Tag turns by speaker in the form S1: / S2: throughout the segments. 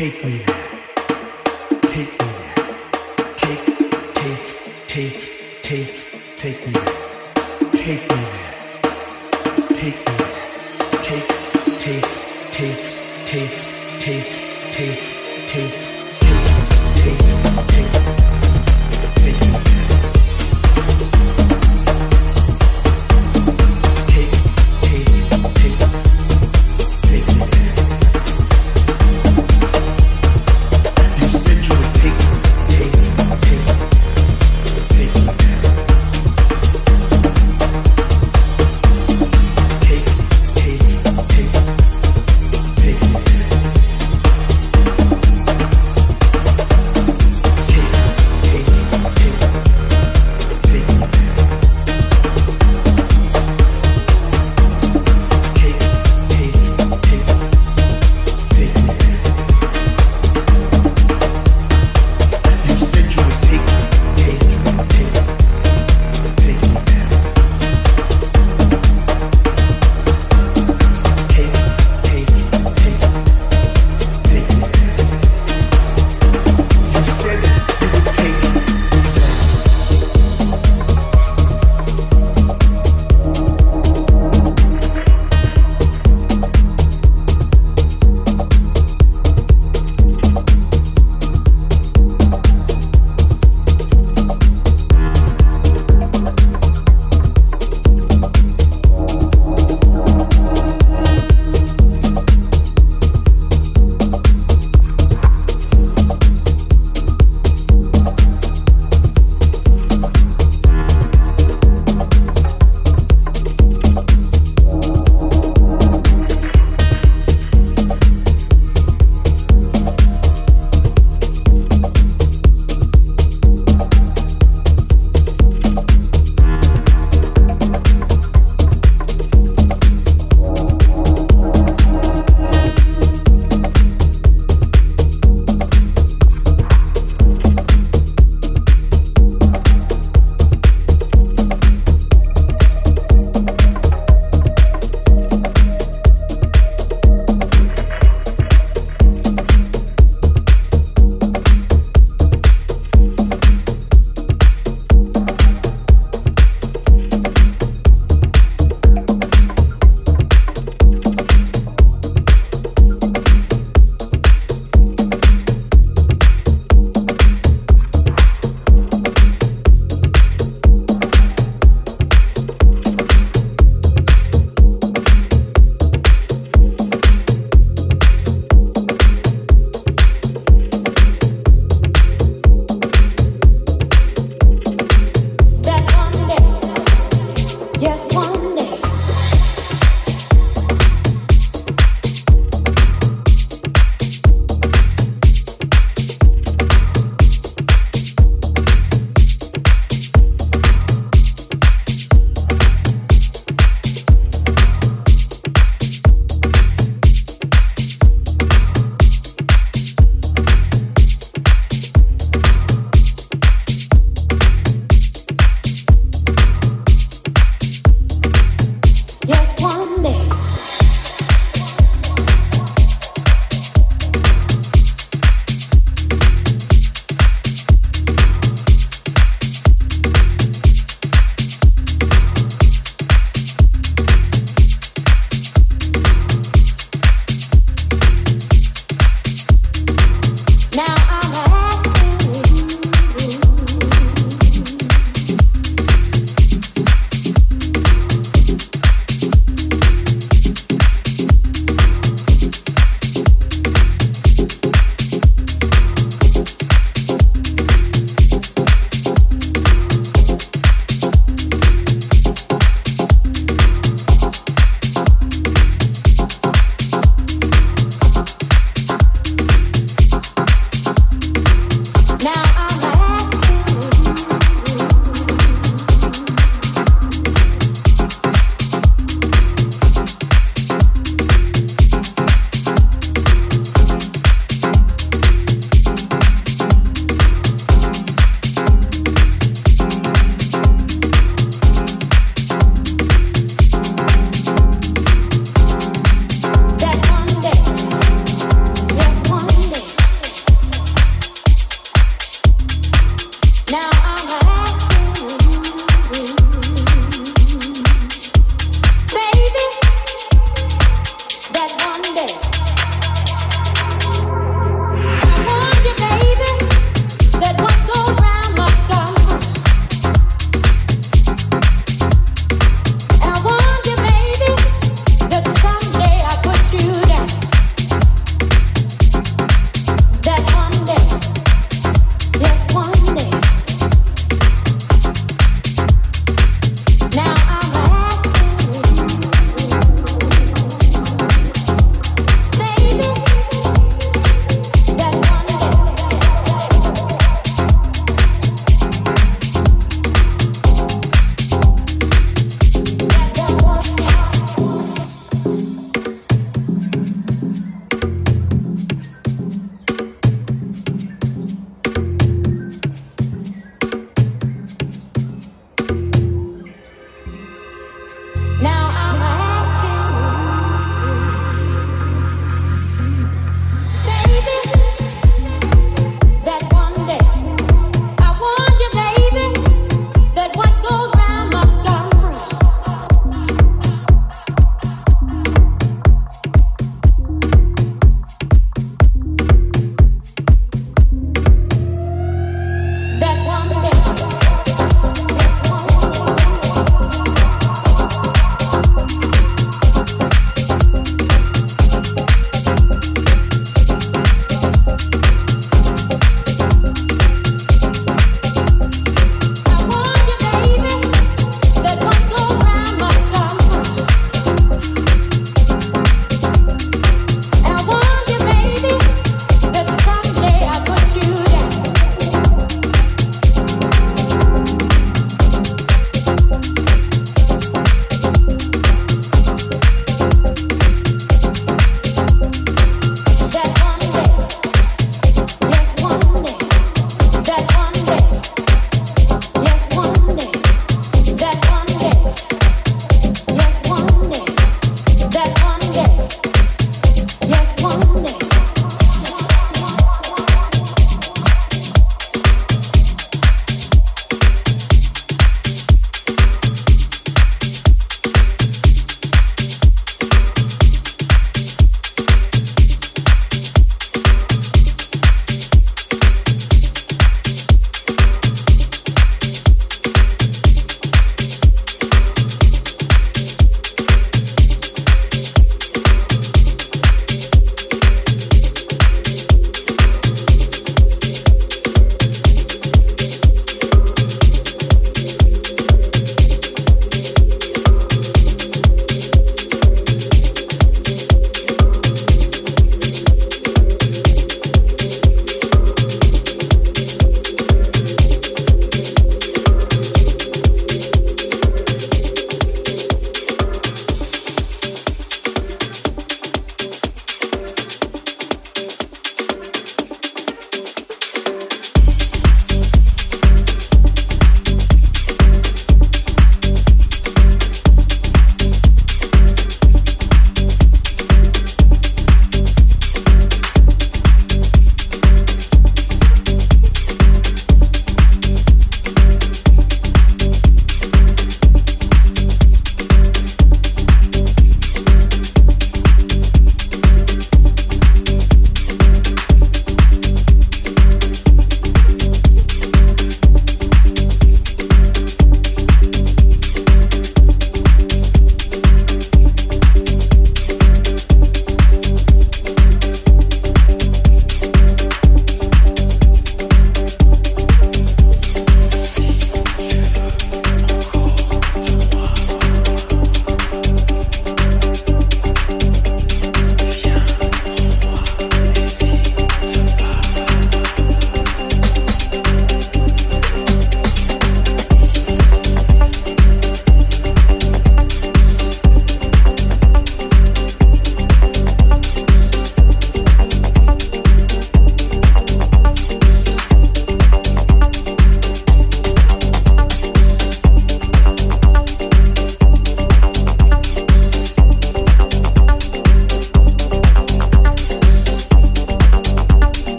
S1: Take me there. Take me there. Take, take, take, take, take me there. Take me there.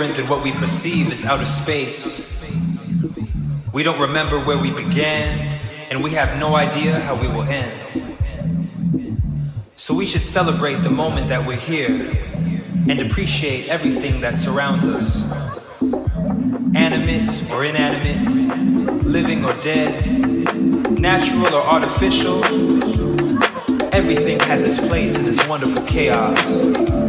S2: Different than what we perceive as outer space. We don't remember where we began, and we have no idea how we will end. So we should celebrate the moment that we're here and appreciate everything that surrounds us. Animate or inanimate, living or dead, natural or artificial, everything has its place in this wonderful chaos.